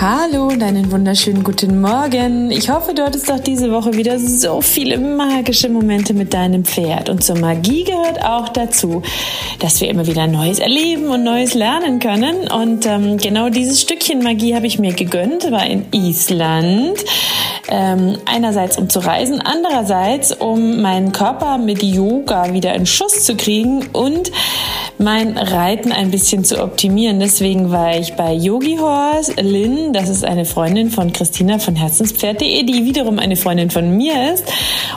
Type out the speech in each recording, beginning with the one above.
Hallo und einen wunderschönen guten Morgen. Ich hoffe, du hattest auch diese Woche wieder so viele magische Momente mit deinem Pferd. Und zur Magie gehört auch dazu, dass wir immer wieder Neues erleben und Neues lernen können. Und ähm, genau dieses Stückchen Magie habe ich mir gegönnt, war in Island. Ähm, einerseits um zu reisen, andererseits um meinen Körper mit Yoga wieder in Schuss zu kriegen und mein Reiten ein bisschen zu optimieren. Deswegen war ich bei Yogi Horse, Lynn, das ist eine Freundin von Christina von Herzenspferd.de, die wiederum eine Freundin von mir ist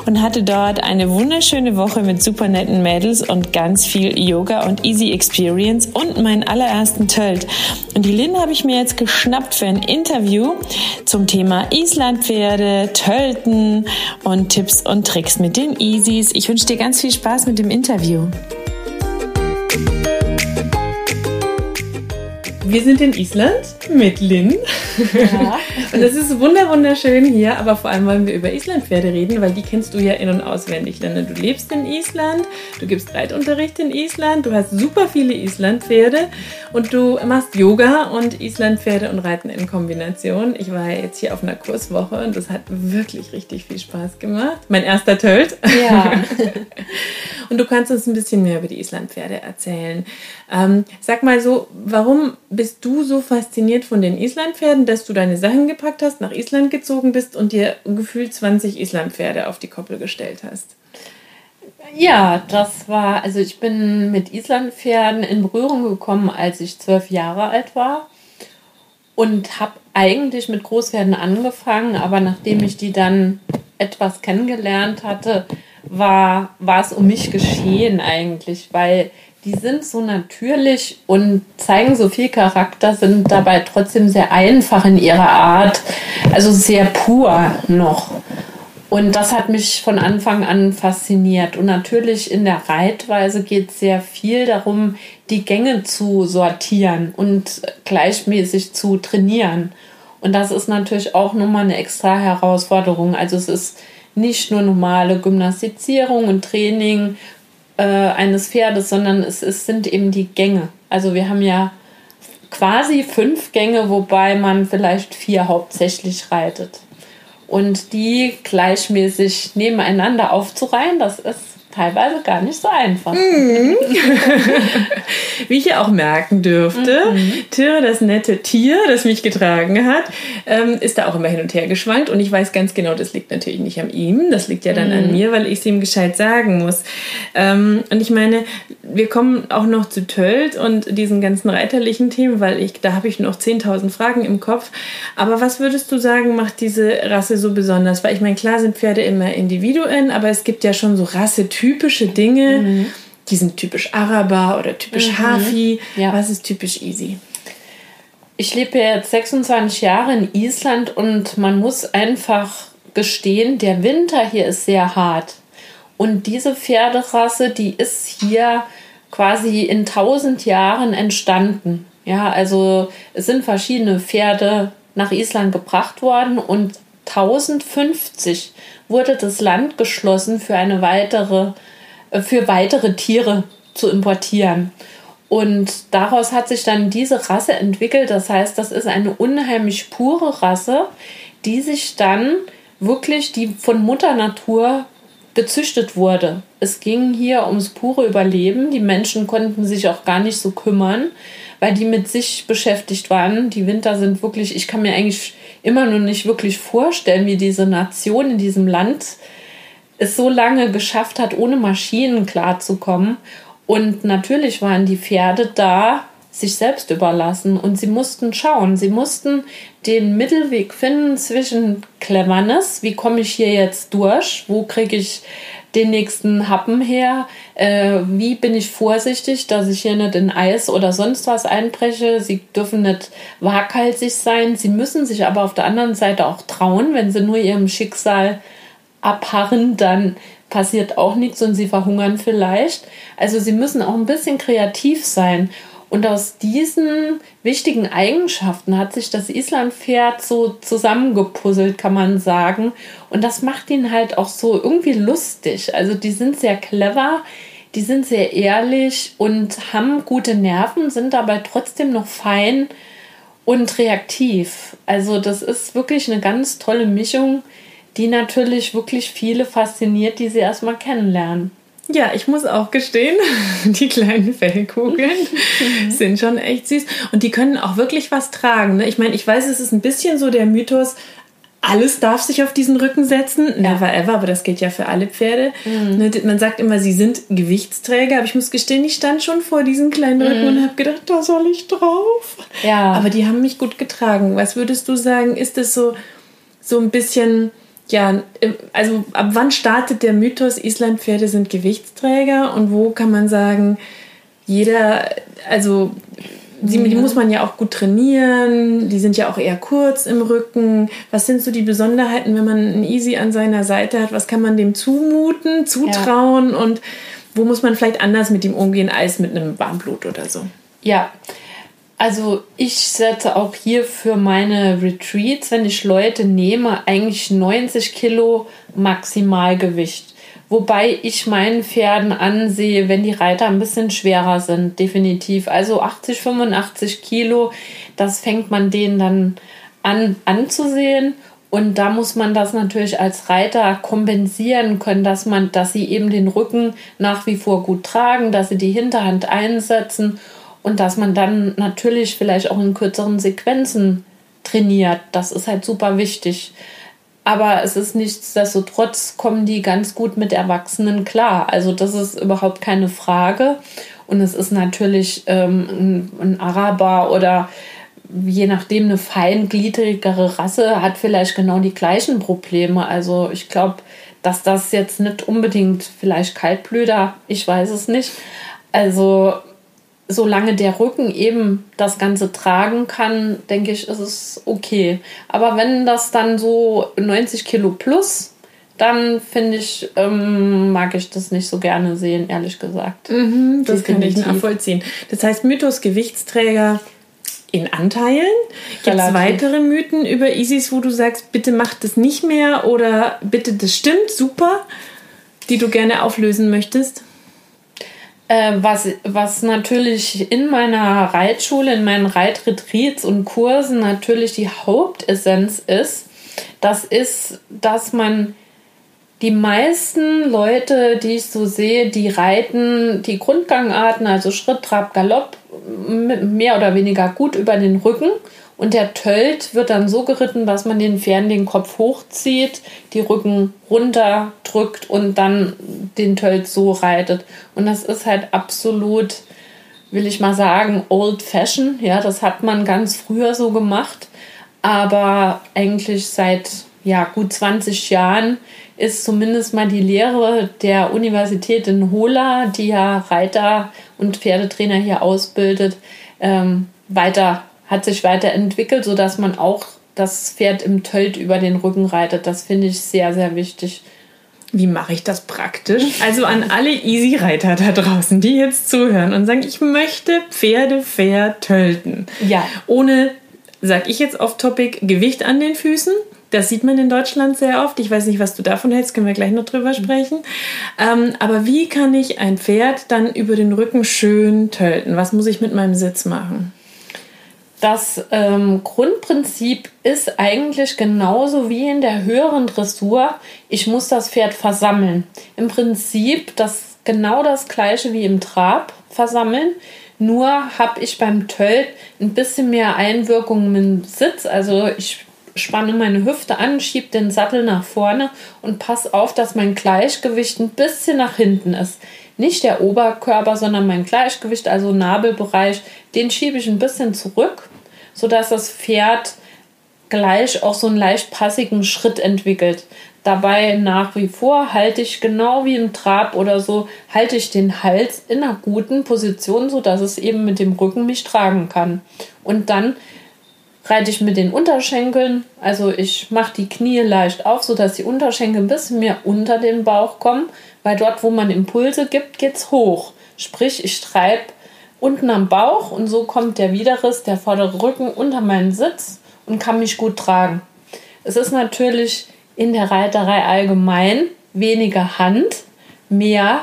und hatte dort eine wunderschöne Woche mit super netten Mädels und ganz viel Yoga und Easy Experience und meinen allerersten Tölt. Und die Lynn habe ich mir jetzt geschnappt für ein Interview zum Thema Islandpferde, Tölten und Tipps und Tricks mit den Easys. Ich wünsche dir ganz viel Spaß mit dem Interview. Wir sind in Island mit Lynn. Ja. und es ist wunder wunderschön hier, aber vor allem wollen wir über Islandpferde reden, weil die kennst du ja in- und auswendig. Denn du lebst in Island, du gibst Reitunterricht in Island, du hast super viele Islandpferde und du machst Yoga und Islandpferde und Reiten in Kombination. Ich war jetzt hier auf einer Kurswoche und das hat wirklich richtig viel Spaß gemacht. Mein erster Tölt. Ja. und du kannst uns ein bisschen mehr über die Islandpferde erzählen. Ähm, sag mal so, warum bist du so fasziniert von den Islandpferden, dass du deine Sachen gepackt hast, nach Island gezogen bist und dir gefühlt 20 Islandpferde auf die Koppel gestellt hast? Ja, das war, also ich bin mit Islandpferden in Berührung gekommen, als ich zwölf Jahre alt war und habe eigentlich mit Großpferden angefangen, aber nachdem ich die dann etwas kennengelernt hatte, war, war es um mich geschehen eigentlich, weil die sind so natürlich und zeigen so viel Charakter, sind dabei trotzdem sehr einfach in ihrer Art, also sehr pur noch. Und das hat mich von Anfang an fasziniert. Und natürlich in der Reitweise geht es sehr viel darum, die Gänge zu sortieren und gleichmäßig zu trainieren. Und das ist natürlich auch nochmal eine extra Herausforderung. Also es ist nicht nur normale Gymnastizierung und Training äh, eines Pferdes, sondern es, es sind eben die Gänge. Also wir haben ja quasi fünf Gänge, wobei man vielleicht vier hauptsächlich reitet. Und die gleichmäßig nebeneinander aufzureihen, das ist teilweise gar nicht so einfach. Mhm. Wie ich ja auch merken dürfte, mhm. Tyre, das nette Tier, das mich getragen hat, ähm, ist da auch immer hin und her geschwankt. Und ich weiß ganz genau, das liegt natürlich nicht an ihm, das liegt ja dann mhm. an mir, weil ich es ihm gescheit sagen muss. Ähm, und ich meine, wir kommen auch noch zu Tölt und diesen ganzen reiterlichen Themen, weil ich, da habe ich noch 10.000 Fragen im Kopf. Aber was würdest du sagen, macht diese Rasse so besonders? Weil ich meine, klar sind Pferde immer Individuen, aber es gibt ja schon so Rassetypen typische Dinge, mhm. die sind typisch Araber oder typisch mhm. Hafi. Ja. Was ist typisch Easy? Ich lebe jetzt 26 Jahre in Island und man muss einfach gestehen, der Winter hier ist sehr hart. Und diese Pferderasse, die ist hier quasi in 1000 Jahren entstanden. Ja, also es sind verschiedene Pferde nach Island gebracht worden und 1050 wurde das Land geschlossen für eine weitere, äh, für weitere Tiere zu importieren. Und daraus hat sich dann diese Rasse entwickelt. Das heißt, das ist eine unheimlich pure Rasse, die sich dann wirklich, die von Mutter Natur gezüchtet wurde. Es ging hier ums pure Überleben. Die Menschen konnten sich auch gar nicht so kümmern, weil die mit sich beschäftigt waren. Die Winter sind wirklich, ich kann mir eigentlich immer noch nicht wirklich vorstellen, wie diese Nation in diesem Land es so lange geschafft hat, ohne Maschinen klarzukommen. Und natürlich waren die Pferde da, sich selbst überlassen und sie mussten schauen, sie mussten den Mittelweg finden zwischen Cleverness, wie komme ich hier jetzt durch, wo kriege ich den nächsten Happen her? Äh, wie bin ich vorsichtig, dass ich hier nicht in Eis oder sonst was einbreche? Sie dürfen nicht waghalsig sein. Sie müssen sich aber auf der anderen Seite auch trauen. Wenn sie nur ihrem Schicksal abharren, dann passiert auch nichts und sie verhungern vielleicht. Also sie müssen auch ein bisschen kreativ sein. Und aus diesen wichtigen Eigenschaften hat sich das Islandpferd so zusammengepuzzelt, kann man sagen. Und das macht ihn halt auch so irgendwie lustig. Also die sind sehr clever, die sind sehr ehrlich und haben gute Nerven, sind dabei trotzdem noch fein und reaktiv. Also das ist wirklich eine ganz tolle Mischung, die natürlich wirklich viele fasziniert, die sie erstmal kennenlernen. Ja, ich muss auch gestehen, die kleinen Fellkugeln sind schon echt süß. Und die können auch wirklich was tragen. Ne? Ich meine, ich weiß, es ist ein bisschen so der Mythos, alles darf sich auf diesen Rücken setzen. Ja. Never ever, aber das geht ja für alle Pferde. Mhm. Ne, man sagt immer, sie sind Gewichtsträger, aber ich muss gestehen, ich stand schon vor diesen kleinen Rücken mhm. und habe gedacht, da soll ich drauf. Ja. Aber die haben mich gut getragen. Was würdest du sagen, ist das so, so ein bisschen ja, also ab wann startet der Mythos, Islandpferde sind Gewichtsträger und wo kann man sagen, jeder, also die, die, muss man ja auch gut trainieren, die sind ja auch eher kurz im Rücken. Was sind so die Besonderheiten, wenn man einen Easy an seiner Seite hat? Was kann man dem zumuten, zutrauen ja. und wo muss man vielleicht anders mit ihm umgehen als mit einem Warmblut oder so? Ja, also ich setze auch hier für meine Retreats, wenn ich Leute nehme, eigentlich 90 Kilo Maximalgewicht. Wobei ich meinen Pferden ansehe, wenn die Reiter ein bisschen schwerer sind, definitiv. Also 80, 85 Kilo, das fängt man denen dann an anzusehen. Und da muss man das natürlich als Reiter kompensieren können, dass man, dass sie eben den Rücken nach wie vor gut tragen, dass sie die Hinterhand einsetzen und dass man dann natürlich vielleicht auch in kürzeren Sequenzen trainiert. Das ist halt super wichtig. Aber es ist nichtsdestotrotz, kommen die ganz gut mit Erwachsenen klar. Also das ist überhaupt keine Frage. Und es ist natürlich ähm, ein, Araber oder je nachdem eine feingliedrigere Rasse hat vielleicht genau die gleichen Probleme. Also ich glaube, dass das jetzt nicht unbedingt vielleicht Kaltblüter, ich weiß es nicht. Also solange der Rücken eben das Ganze tragen kann, denke ich, ist es okay. Aber wenn das dann so 90 Kilo plus, dann finde ich, ähm, mag ich das nicht so gerne sehen, ehrlich gesagt. Mhm, das kann ich nachvollziehen. Das heißt, Mythos Gewichtsträger in Anteilen. Gibt es weitere Mythen über Isis, wo du sagst, bitte mach das nicht mehr oder bitte das stimmt, super, die du gerne auflösen möchtest? Äh, was, was natürlich in meiner Reitschule, in meinen Reitretreats und Kursen natürlich die Hauptessenz ist, das ist, dass man die meisten Leute, die ich so sehe, die reiten die Grundgangarten, also Schritt, Trab, Galopp, mehr oder weniger gut über den Rücken und der Tölt wird dann so geritten, dass man den Pferden den Kopf hochzieht, die Rücken runterdrückt und dann den Tölt so reitet. Und das ist halt absolut, will ich mal sagen, old fashion. Ja, das hat man ganz früher so gemacht. Aber eigentlich seit ja, gut 20 Jahren ist zumindest mal die Lehre der Universität in Hola, die ja Reiter und Pferdetrainer hier ausbildet, ähm, weiter hat sich weiterentwickelt, sodass man auch das Pferd im Tölt über den Rücken reitet. Das finde ich sehr, sehr wichtig. Wie mache ich das praktisch? Also an alle Easy-Reiter da draußen, die jetzt zuhören und sagen, ich möchte Pferde fair tölten. Ja. Ohne, sag ich jetzt off-topic, Gewicht an den Füßen. Das sieht man in Deutschland sehr oft. Ich weiß nicht, was du davon hältst, können wir gleich noch drüber sprechen. Ähm, aber wie kann ich ein Pferd dann über den Rücken schön tölten? Was muss ich mit meinem Sitz machen? Das ähm, Grundprinzip ist eigentlich genauso wie in der höheren Dressur. Ich muss das Pferd versammeln. Im Prinzip das genau das gleiche wie im Trab versammeln. Nur habe ich beim Tölt ein bisschen mehr Einwirkung mit dem Sitz. Also ich spanne meine Hüfte an, schiebe den Sattel nach vorne und passe auf, dass mein Gleichgewicht ein bisschen nach hinten ist nicht der Oberkörper, sondern mein Gleichgewicht, also Nabelbereich, den schiebe ich ein bisschen zurück, sodass das Pferd gleich auch so einen leicht passigen Schritt entwickelt. Dabei nach wie vor halte ich genau wie im Trab oder so, halte ich den Hals in einer guten Position, sodass es eben mit dem Rücken mich tragen kann. Und dann reite ich mit den Unterschenkeln, also ich mache die Knie leicht auf, sodass die Unterschenkel ein bisschen mehr unter den Bauch kommen weil dort, wo man Impulse gibt, geht es hoch. Sprich, ich treibe unten am Bauch und so kommt der Widerriss, der vordere Rücken unter meinen Sitz und kann mich gut tragen. Es ist natürlich in der Reiterei allgemein weniger Hand, mehr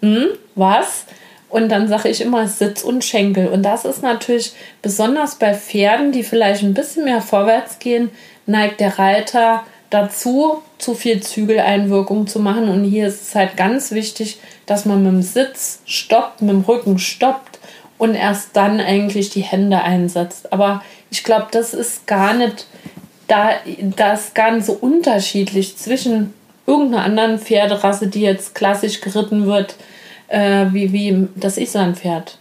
hm, was. Und dann sage ich immer Sitz und Schenkel. Und das ist natürlich besonders bei Pferden, die vielleicht ein bisschen mehr vorwärts gehen, neigt der Reiter dazu, zu viel Zügeleinwirkung zu machen. Und hier ist es halt ganz wichtig, dass man mit dem Sitz stoppt, mit dem Rücken stoppt und erst dann eigentlich die Hände einsetzt. Aber ich glaube, das ist gar nicht, da, das nicht so unterschiedlich zwischen irgendeiner anderen Pferderasse, die jetzt klassisch geritten wird, äh, wie, wie das Islandpferd.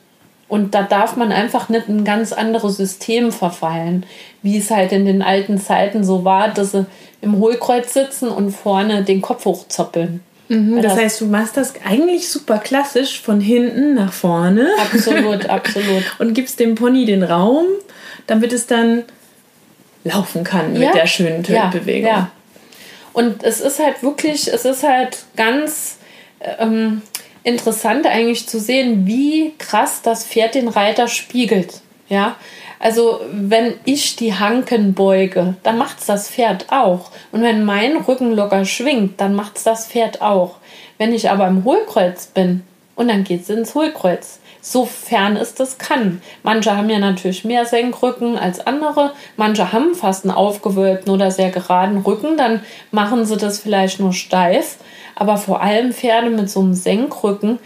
Und da darf man einfach nicht ein ganz anderes System verfallen, wie es halt in den alten Zeiten so war, dass sie im Hohlkreuz sitzen und vorne den Kopf hochzoppeln. Mhm, das, das, heißt, du machst das eigentlich super klassisch von hinten nach vorne. Absolut, absolut. und gibst dem Pony den Raum, damit es dann laufen kann mit der schönen Tötbewegung. Ja, ja. Und es ist halt wirklich, es ist halt ganz ähm, interessant eigentlich zu sehen, wie krass das Pferd den Reiter spiegelt. Ja, also wenn ich die Hanken beuge, dann macht es das Pferd auch. Und wenn mein Rücken locker schwingt, dann macht es das Pferd auch. Wenn ich aber im Hohlkreuz bin, und dann geht es ins Hohlkreuz. Sofern es das kann. Manche haben ja natürlich mehr Senkrücken als andere. Manche haben fast einen aufgewölbten oder sehr geraden Rücken. Dann machen sie das vielleicht nur steif. Aber vor allem Pferde mit so einem Senkrücken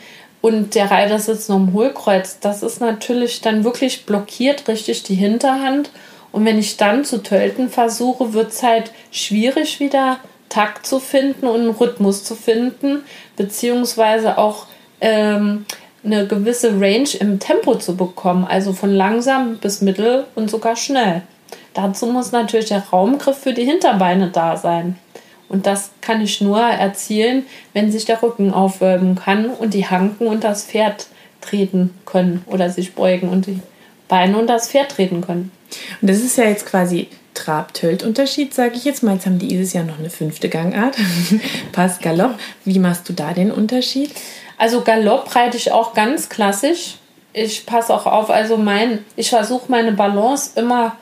und der Reiter sitzt noch im Hohlkreuz, das ist natürlich dann wirklich blockiert richtig die Hinterhand. Und wenn ich dann zu tölten versuche, wird es halt schwierig wieder Takt zu finden und einen Rhythmus zu finden, beziehungsweise auch ähm, eine gewisse Range im Tempo zu bekommen, also von langsam bis mittel und sogar schnell. Dazu muss natürlich der Raumgriff für die Hinterbeine da sein. Und das kann ich nur erzielen, wenn sich der Rücken aufwölben kann und die Hanken und das Pferd treten können oder sich beugen und die Beine und das Pferd treten können. Und das ist ja jetzt quasi Trab-Tölt-Unterschied, sage ich jetzt mal. Jetzt haben die dieses Jahr noch eine fünfte Gangart. Pass Galopp. Wie machst du da den Unterschied? Also Galopp reite ich auch ganz klassisch. Ich passe auch auf, also mein, ich versuche meine Balance immer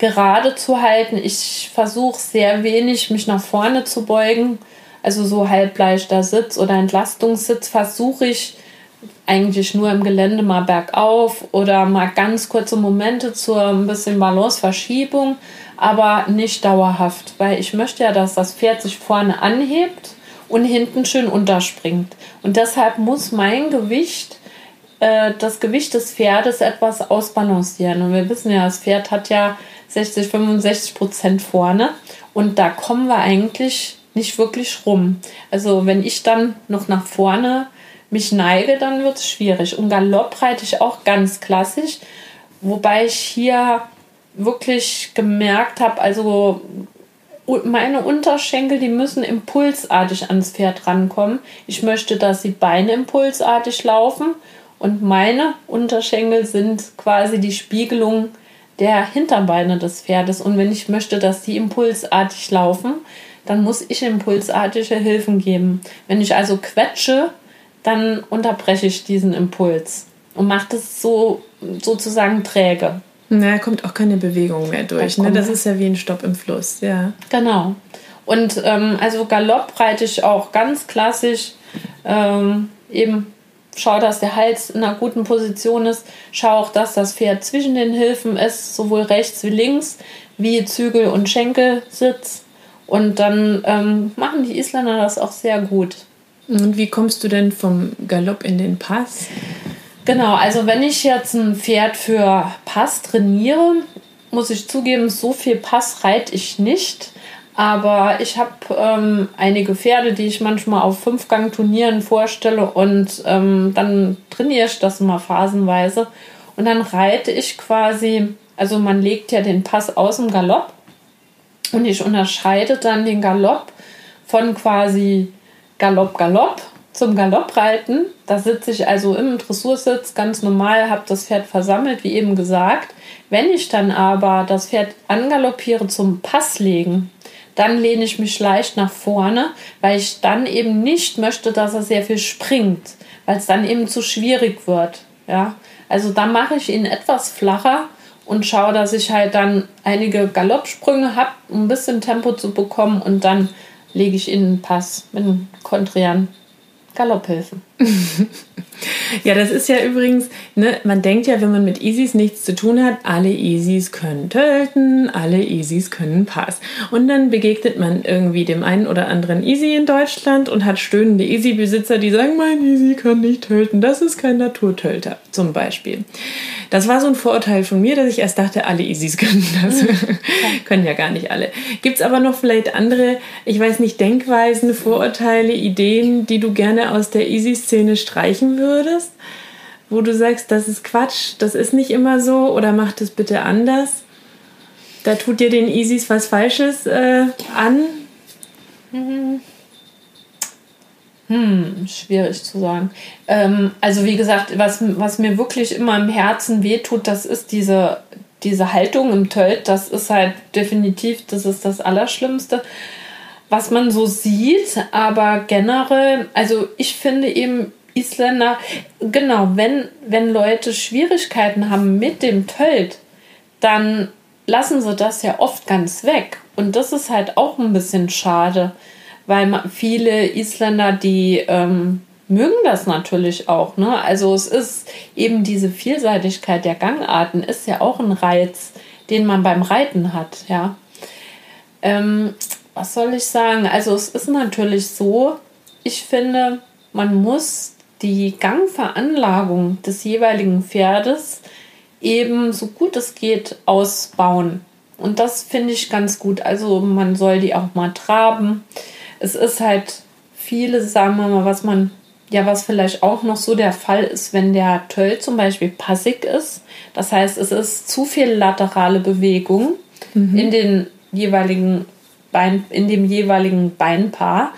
gerade zu halten. Ich versuche sehr wenig, mich nach vorne zu beugen. Also so halbleichter Sitz oder Entlastungssitz versuche ich eigentlich nur im Gelände mal bergauf oder mal ganz kurze Momente zur ein bisschen Balanceverschiebung, aber nicht dauerhaft, weil ich möchte ja, dass das Pferd sich vorne anhebt und hinten schön unterspringt. Und deshalb muss mein Gewicht äh, das Gewicht des Pferdes etwas ausbalancieren. Und wir wissen ja, das Pferd hat ja 60, 65 Prozent vorne. Und da kommen wir eigentlich nicht wirklich rum. Also wenn ich dann noch nach vorne mich neige, dann wird es schwierig. Und Galopp reite ich auch ganz klassisch, wobei ich hier wirklich gemerkt habe, also meine Unterschenkel, die müssen impulsartig ans Pferd rankommen. Ich möchte, dass die Beine impulsartig laufen und meine Unterschenkel sind quasi die Spiegelung der Hinterbeine des Pferdes. Und wenn ich möchte, dass die impulsartig laufen, dann muss ich impulsartige Hilfen geben. Wenn ich also quetsche, dann unterbreche ich diesen Impuls und mache das so sozusagen träge. Na, kommt auch keine Bewegung mehr durch. Ne? Das ist ja wie ein Stopp im Fluss, ja. Genau. Und ähm, also Galopp reite ich auch ganz klassisch ähm, eben schau, dass der Hals in einer guten Position ist. Schau auch, dass das Pferd zwischen den Hilfen ist, sowohl rechts wie links, wie Zügel und Schenkel sitzt. Und dann ähm, machen die Isländer das auch sehr gut. Und wie kommst du denn vom Galopp in den Pass? Genau, also wenn ich jetzt ein Pferd für Pass trainiere, muss ich zugeben, so viel Pass reite ich nicht. Aber ich habe ähm, einige Pferde, die ich manchmal auf Fünfgang-Turnieren vorstelle und ähm, dann trainiere ich das mal phasenweise. Und dann reite ich quasi, also man legt ja den Pass aus dem Galopp und ich unterscheide dann den Galopp von quasi Galopp, Galopp zum Galoppreiten. Da sitze ich also im Dressursitz ganz normal, habe das Pferd versammelt, wie eben gesagt. Wenn ich dann aber das Pferd angaloppiere zum Passlegen, dann lehne ich mich leicht nach vorne, weil ich dann eben nicht möchte, dass er sehr viel springt, weil es dann eben zu schwierig wird. Ja, Also da mache ich ihn etwas flacher und schaue, dass ich halt dann einige Galoppsprünge habe, um ein bisschen Tempo zu bekommen und dann lege ich in den Pass mit einem kontrieren Galopphilfen. ja, das ist ja übrigens, ne, man denkt ja, wenn man mit Easys nichts zu tun hat, alle Easys können tölten, alle Easys können Pass. Und dann begegnet man irgendwie dem einen oder anderen Easy in Deutschland und hat stöhnende Easy-Besitzer, die sagen, mein Easy kann nicht tölten, das ist kein Naturtölter, zum Beispiel. Das war so ein Vorurteil von mir, dass ich erst dachte, alle Easys können das. Mhm. können ja gar nicht alle. Gibt es aber noch vielleicht andere, ich weiß nicht, Denkweisen, Vorurteile, Ideen, die du gerne aus der Easy-Szene streichen würdest? Wo du sagst, das ist Quatsch, das ist nicht immer so oder mach das bitte anders? Da tut dir den Easys was Falsches äh, an? Mhm. Hm, schwierig zu sagen. Ähm, also wie gesagt, was, was mir wirklich immer im Herzen wehtut, das ist diese, diese Haltung im Tölt. Das ist halt definitiv, das ist das Allerschlimmste, was man so sieht. Aber generell, also ich finde eben Isländer, genau, wenn, wenn Leute Schwierigkeiten haben mit dem Tölt, dann lassen sie das ja oft ganz weg. Und das ist halt auch ein bisschen schade weil viele Isländer, die ähm, mögen das natürlich auch. Ne? Also es ist eben diese Vielseitigkeit der Gangarten ist ja auch ein Reiz, den man beim Reiten hat. Ja. Ähm, was soll ich sagen? Also es ist natürlich so, ich finde, man muss die Gangveranlagung des jeweiligen Pferdes eben so gut es geht ausbauen. Und das finde ich ganz gut. Also man soll die auch mal traben es ist halt vieles, sagen wir mal, was man, ja, was vielleicht auch noch so der Fall ist, wenn der Töll zum Beispiel passig ist. Das heißt, es ist zu viel laterale Bewegung mhm. in den jeweiligen Bein, in dem jeweiligen Beinpaar.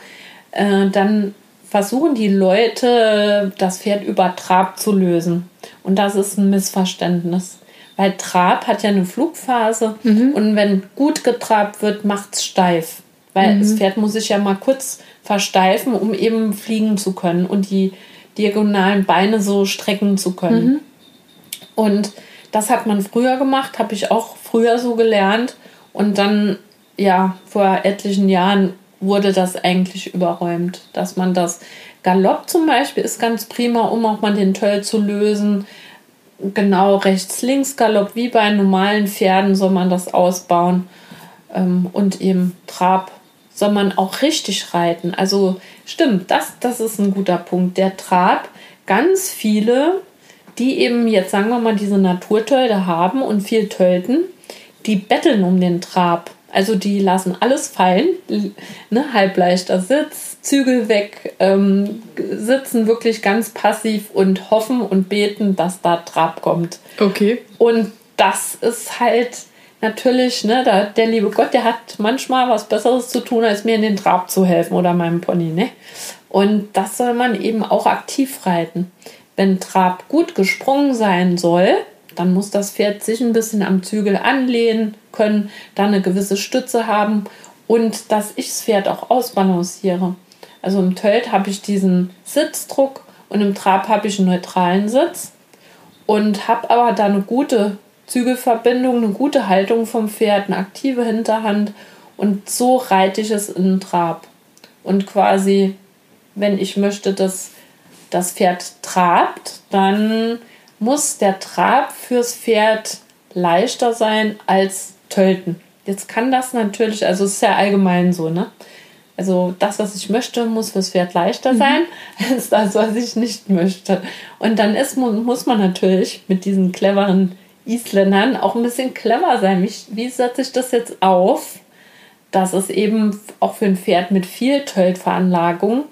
Äh, dann versuchen die Leute, das Pferd über Trab zu lösen. Und das ist ein Missverständnis. Weil Trab hat ja eine Flugphase mhm. und wenn gut getrabt wird, macht es steif. Weil mhm. das Pferd muss sich ja mal kurz versteifen, um eben fliegen zu können und die diagonalen Beine so strecken zu können. Mhm. Und das hat man früher gemacht, habe ich auch früher so gelernt. Und dann, ja, vor etlichen Jahren wurde das eigentlich überräumt, dass man das Galopp zum Beispiel ist ganz prima, um auch mal den Töll zu lösen. Genau rechts-links-Galopp, wie bei normalen Pferden soll man das ausbauen. Ähm, und eben Trab soll man auch richtig reiten. Also stimmt, das, das ist ein guter Punkt. Der Trab, ganz viele, die eben jetzt sagen wir mal diese Naturtölde haben und viel tölten, die betteln um den Trab. Also die lassen alles fallen, ne, halbleichter Sitz, Zügel weg, ähm, sitzen wirklich ganz passiv und hoffen und beten, dass da Trab kommt. Okay. Und das ist halt natürlich, ne, da, der liebe Gott, der hat manchmal was Besseres zu tun, als mir in den Trab zu helfen oder meinem Pony, ne? Und das soll man eben auch aktiv reiten. Wenn Trab gut gesprungen sein soll, dann muss das Pferd sich ein bisschen am Zügel anlehnen können, dann eine gewisse Stütze haben und dass ich das Pferd auch ausbalanciere. Also im Tölt habe ich diesen Sitzdruck und im Trab habe ich einen neutralen Sitz und habe aber da eine gute Zügelverbindung, eine gute Haltung vom Pferd, eine aktive Hinterhand und so reite ich es in den Trab. Und quasi, wenn ich möchte, dass das Pferd trabt, dann muss der Trab fürs Pferd leichter sein als Tölten. Jetzt kann das natürlich, also es ist ja allgemein so, ne? Also das, was ich möchte, muss fürs Pferd leichter mhm. sein mhm. als das, was ich nicht möchte. Und dann ist, muss man natürlich mit diesen cleveren Isländern auch ein bisschen clever sein. Wie, wie setze ich das jetzt auf, dass es eben auch für ein Pferd mit viel Tölt-Veranlagung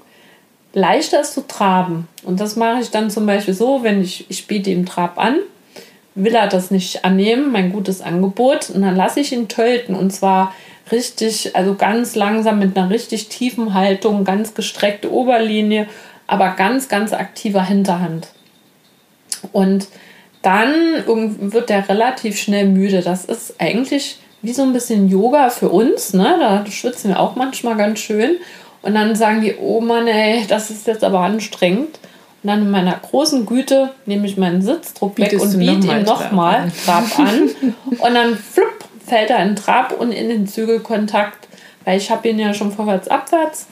leichter ist zu traben. Und das mache ich dann zum Beispiel so, wenn ich, ich biete ihm Trab an, will er das nicht annehmen, mein gutes Angebot, und dann lasse ich ihn tölten. Und zwar richtig, also ganz langsam mit einer richtig tiefen Haltung, ganz gestreckte Oberlinie, aber ganz, ganz aktiver Hinterhand. Und dann wird der relativ schnell müde. Das ist eigentlich wie so ein bisschen Yoga für uns. Ne? Da schwitzen wir auch manchmal ganz schön. Und dann sagen die, oh Mann, ey, das ist jetzt aber anstrengend. Und dann in meiner großen Güte nehme ich meinen Sitzdruck weg und biete ihm nochmal Trab an. und dann flupp, fällt er in Trab und in den Zügelkontakt, weil ich habe ihn ja schon vorwärts, abwärts.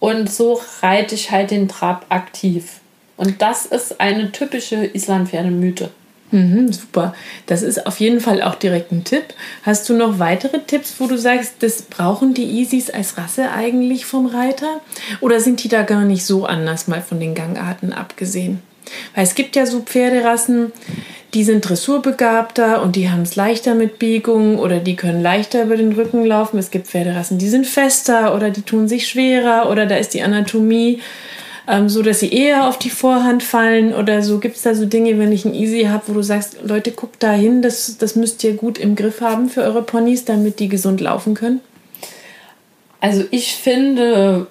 Und so reite ich halt den Trab aktiv. Und das ist eine typische Islandpferdemythe. Mhm, super. Das ist auf jeden Fall auch direkt ein Tipp. Hast du noch weitere Tipps, wo du sagst, das brauchen die Easies als Rasse eigentlich vom Reiter? Oder sind die da gar nicht so anders, mal von den Gangarten abgesehen? Weil es gibt ja so Pferderassen, die sind dressurbegabter und die haben es leichter mit Biegung oder die können leichter über den Rücken laufen. Es gibt Pferderassen, die sind fester oder die tun sich schwerer oder da ist die Anatomie ähm, so dass sie eher auf die Vorhand fallen oder so? Gibt es da so Dinge, wenn ich ein Easy habe, wo du sagst, Leute, guckt da hin, das, das müsst ihr gut im Griff haben für eure Ponys, damit die gesund laufen können? Also ich finde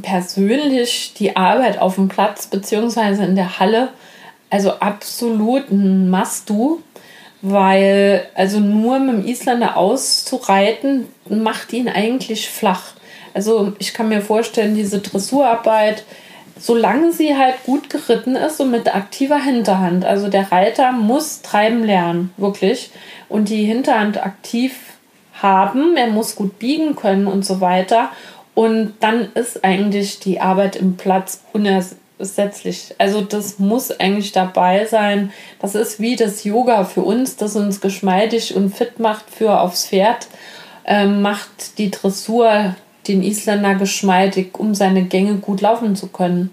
persönlich die Arbeit auf dem Platz beziehungsweise in der Halle also absolut ein Must-Do, weil also nur mit dem Isländer auszureiten macht ihn eigentlich flach. Also ich kann mir vorstellen, diese Dressurarbeit, solange sie halt gut geritten ist und mit aktiver Hinterhand. Also der Reiter muss treiben lernen, wirklich. Und die Hinterhand aktiv haben, er muss gut biegen können und so weiter. Und dann ist eigentlich die Arbeit im Platz unersetzlich. Also das muss eigentlich dabei sein. Das ist wie das Yoga für uns, das uns geschmeidig und fit macht für aufs Pferd, ähm, macht die Dressur den Isländer geschmeidig, um seine Gänge gut laufen zu können.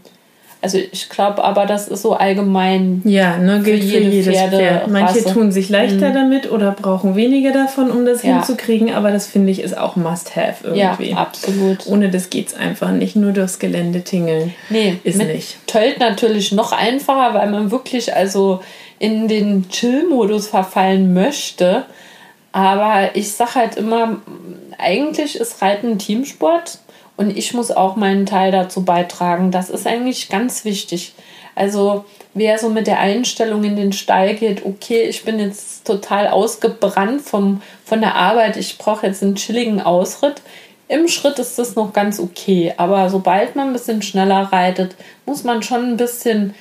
Also ich glaube aber, das ist so allgemein. Ja, ne, gilt für, jede jedes Pferde Pferd. Manche tun sich leichter mhm. damit oder brauchen weniger davon, um das ja. hinzukriegen, aber das finde ich ist auch Must-Have irgendwie. Ja, absolut. Ohne das geht es einfach nicht. Nur durchs Gelände tingeln. Nee, ist mit nicht. Tölt natürlich noch einfacher, weil man wirklich also in den Chill-Modus verfallen möchte. Aber ich sage halt immer, eigentlich ist Reiten ein Teamsport und ich muss auch meinen Teil dazu beitragen. Das ist eigentlich ganz wichtig. Also wer so mit der Einstellung in den Stall geht, okay, ich bin jetzt total ausgebrannt vom, von der Arbeit, ich brauche jetzt einen chilligen Ausritt. Im Schritt ist das noch ganz okay, aber sobald man ein bisschen schneller reitet, muss man schon ein bisschen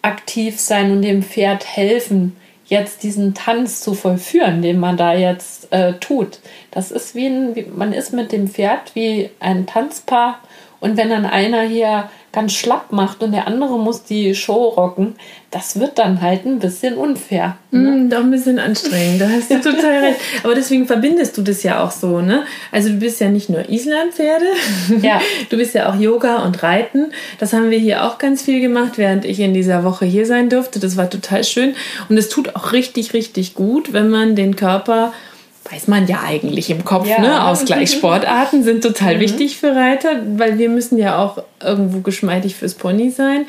aktiv sein und dem Pferd helfen, jetzt diesen Tanz zu vollführen, den man da jetzt äh, tut. Das ist wie ein, wie, man ist mit dem Pferd wie ein Tanzpaar und wenn dann einer hier ganz schlapp macht und der andere muss die Show rocken, das wird dann halt ein bisschen unfair. Ne? Mm, doch ein bisschen anstrengend, da hast du total recht. Aber deswegen verbindest du das ja auch so, ne? Also du bist ja nicht nur Islandpferde, ja. du bist ja auch Yoga und Reiten. Das haben wir hier auch ganz viel gemacht, während ich in dieser Woche hier sein durfte. Das war total schön und es tut auch richtig, richtig gut, wenn man den Körper weiß man ja eigentlich im Kopf, ja. ne? Ausgleichssportarten sind total mhm. wichtig für Reiter, weil wir müssen ja auch irgendwo geschmeidig fürs Pony sein.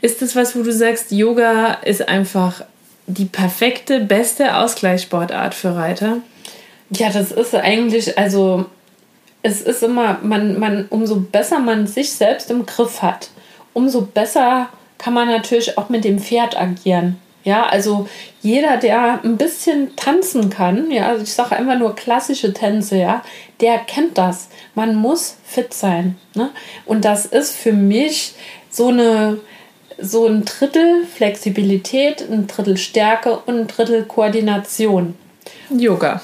Ist das was, wo du sagst, Yoga ist einfach die perfekte, beste Ausgleichssportart für Reiter? Ja, das ist eigentlich, also es ist immer, man, man, umso besser man sich selbst im Griff hat, umso besser kann man natürlich auch mit dem Pferd agieren. Ja, also jeder, der ein bisschen tanzen kann, ja, also ich sage einfach nur klassische Tänze, ja, der kennt das. Man muss fit sein. Ne? Und das ist für mich so eine so ein Drittel Flexibilität, ein Drittel Stärke und ein Drittel Koordination. Yoga.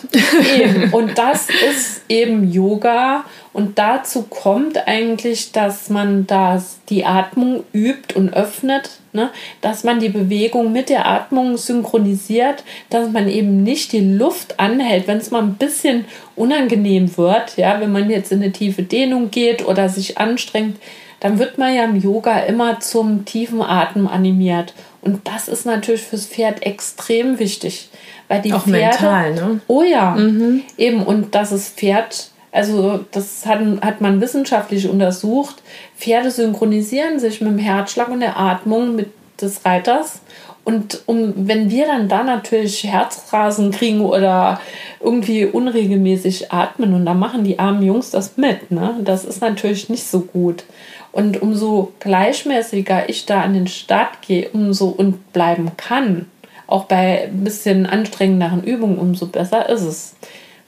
eben. Und das ist eben Yoga. Und dazu kommt eigentlich, dass man das, die Atmung übt und öffnet, ne? dass man die Bewegung mit der Atmung synchronisiert, dass man eben nicht die Luft anhält, wenn es mal ein bisschen unangenehm wird, ja, wenn man jetzt in eine tiefe Dehnung geht oder sich anstrengt, dann wird man ja im Yoga immer zum tiefen Atmen animiert. Und das ist natürlich fürs Pferd extrem wichtig. Weil die Auch Pferde, mental, ne? Oh ja, mhm. eben. Und das ist Pferd, also das hat, hat man wissenschaftlich untersucht. Pferde synchronisieren sich mit dem Herzschlag und der Atmung mit des Reiters. Und um, wenn wir dann da natürlich Herzrasen kriegen oder irgendwie unregelmäßig atmen und da machen die armen Jungs das mit, ne? Das ist natürlich nicht so gut. Und umso gleichmäßiger ich da an den Start gehe, umso und bleiben kann, auch bei ein bisschen anstrengenderen Übungen, umso besser ist es.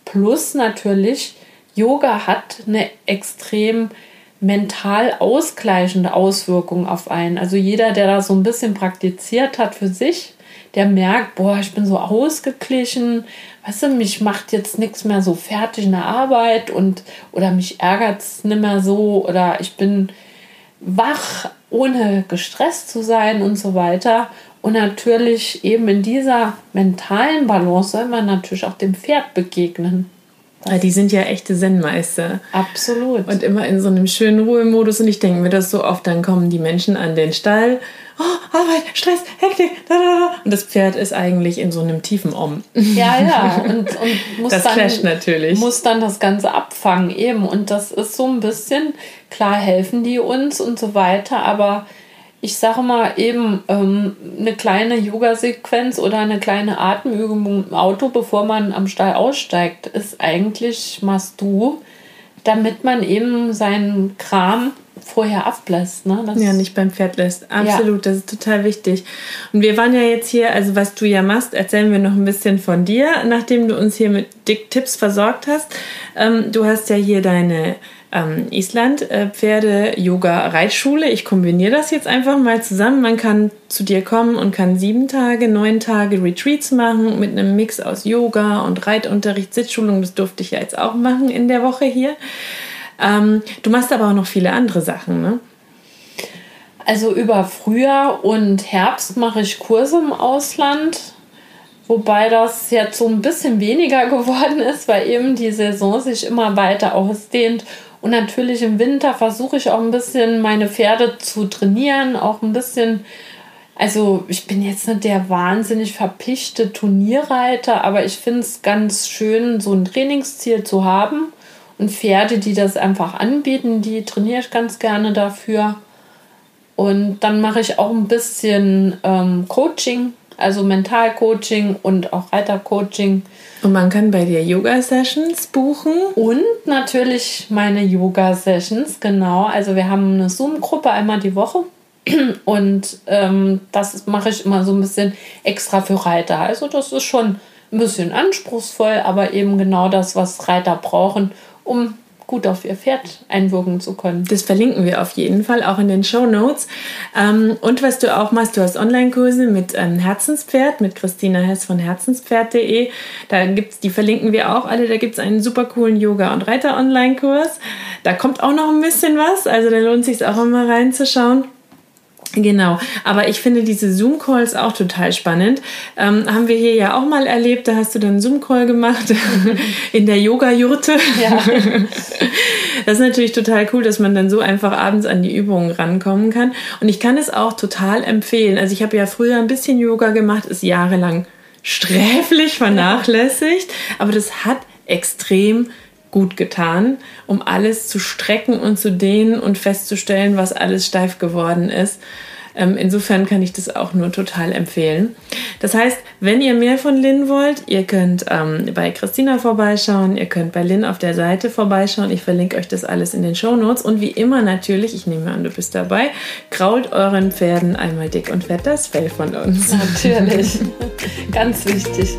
Plus natürlich, Yoga hat eine extrem mental ausgleichende Auswirkungen auf einen. Also jeder, der da so ein bisschen praktiziert hat für sich, der merkt, boah, ich bin so ausgeglichen, weißt du, mich macht jetzt nichts mehr so fertig in der Arbeit und oder mich ärgert es nicht mehr so oder ich bin wach, ohne gestresst zu sein und so weiter. Und natürlich eben in dieser mentalen Balance soll man natürlich auch dem Pferd begegnen. Ja, die sind ja echte Zen-Meister. Absolut. Und immer in so einem schönen Ruhemodus. Und ich denke mir das so oft, dann kommen die Menschen an den Stall. Oh, Arbeit, Stress, Hektik. Da, da, da. Und das Pferd ist eigentlich in so einem tiefen Om. Ja, ja. Und, und muss, das dann, clasht natürlich. muss dann das Ganze abfangen eben. Und das ist so ein bisschen, klar helfen die uns und so weiter, aber ich sage mal eben ähm, eine kleine Yoga-Sequenz oder eine kleine Atemübung im Auto, bevor man am Stall aussteigt, ist eigentlich machst du, damit man eben seinen Kram vorher ablässt. Ne? Das ja, nicht beim Pferd lässt. Absolut, ja. das ist total wichtig. Und wir waren ja jetzt hier, also was du ja machst, erzählen wir noch ein bisschen von dir, nachdem du uns hier mit Dick Tipps versorgt hast. Ähm, du hast ja hier deine ähm, Island äh, Pferde Yoga Reitschule. Ich kombiniere das jetzt einfach mal zusammen. Man kann zu dir kommen und kann sieben Tage, neun Tage Retreats machen mit einem Mix aus Yoga und Reitunterricht, Sitzschulung. Das durfte ich ja jetzt auch machen in der Woche hier. Ähm, du machst aber auch noch viele andere Sachen, ne? Also über Frühjahr und Herbst mache ich Kurse im Ausland. Wobei das jetzt so ein bisschen weniger geworden ist, weil eben die Saison sich immer weiter ausdehnt und natürlich im Winter versuche ich auch ein bisschen meine Pferde zu trainieren, auch ein bisschen. Also ich bin jetzt nicht der wahnsinnig verpichte Turnierreiter, aber ich finde es ganz schön, so ein Trainingsziel zu haben. Und Pferde, die das einfach anbieten, die trainiere ich ganz gerne dafür. Und dann mache ich auch ein bisschen ähm, Coaching, also Mentalcoaching und auch Reitercoaching. Und man kann bei dir Yoga-Sessions buchen. Und natürlich meine Yoga-Sessions, genau. Also wir haben eine Zoom-Gruppe einmal die Woche. Und ähm, das mache ich immer so ein bisschen extra für Reiter. Also das ist schon ein bisschen anspruchsvoll, aber eben genau das, was Reiter brauchen, um gut auf ihr Pferd einwirken zu können. Das verlinken wir auf jeden Fall auch in den Show Notes. Ähm, und was du auch machst, du hast Online-Kurse mit ähm, Herzenspferd, mit Christina Hess von herzenspferd.de. Da gibt's, die verlinken wir auch alle. Da gibt es einen super coolen Yoga- und Reiter-Online-Kurs. Da kommt auch noch ein bisschen was. Also da lohnt sich auch immer reinzuschauen. Genau, aber ich finde diese Zoom-Calls auch total spannend. Ähm, haben wir hier ja auch mal erlebt, da hast du dann einen Zoom-Call gemacht in der Yoga-Jurte. Ja. Das ist natürlich total cool, dass man dann so einfach abends an die Übungen rankommen kann. Und ich kann es auch total empfehlen. Also ich habe ja früher ein bisschen Yoga gemacht, ist jahrelang sträflich vernachlässigt, aber das hat extrem gut getan, um alles zu strecken und zu dehnen und festzustellen, was alles steif geworden ist. Ähm, insofern kann ich das auch nur total empfehlen. Das heißt, wenn ihr mehr von Lynn wollt, ihr könnt ähm, bei Christina vorbeischauen, ihr könnt bei Lynn auf der Seite vorbeischauen. Ich verlinke euch das alles in den Show Notes. Und wie immer natürlich, ich nehme an, du bist dabei, krault euren Pferden einmal dick und fett das Fell von uns. Natürlich. Ganz wichtig.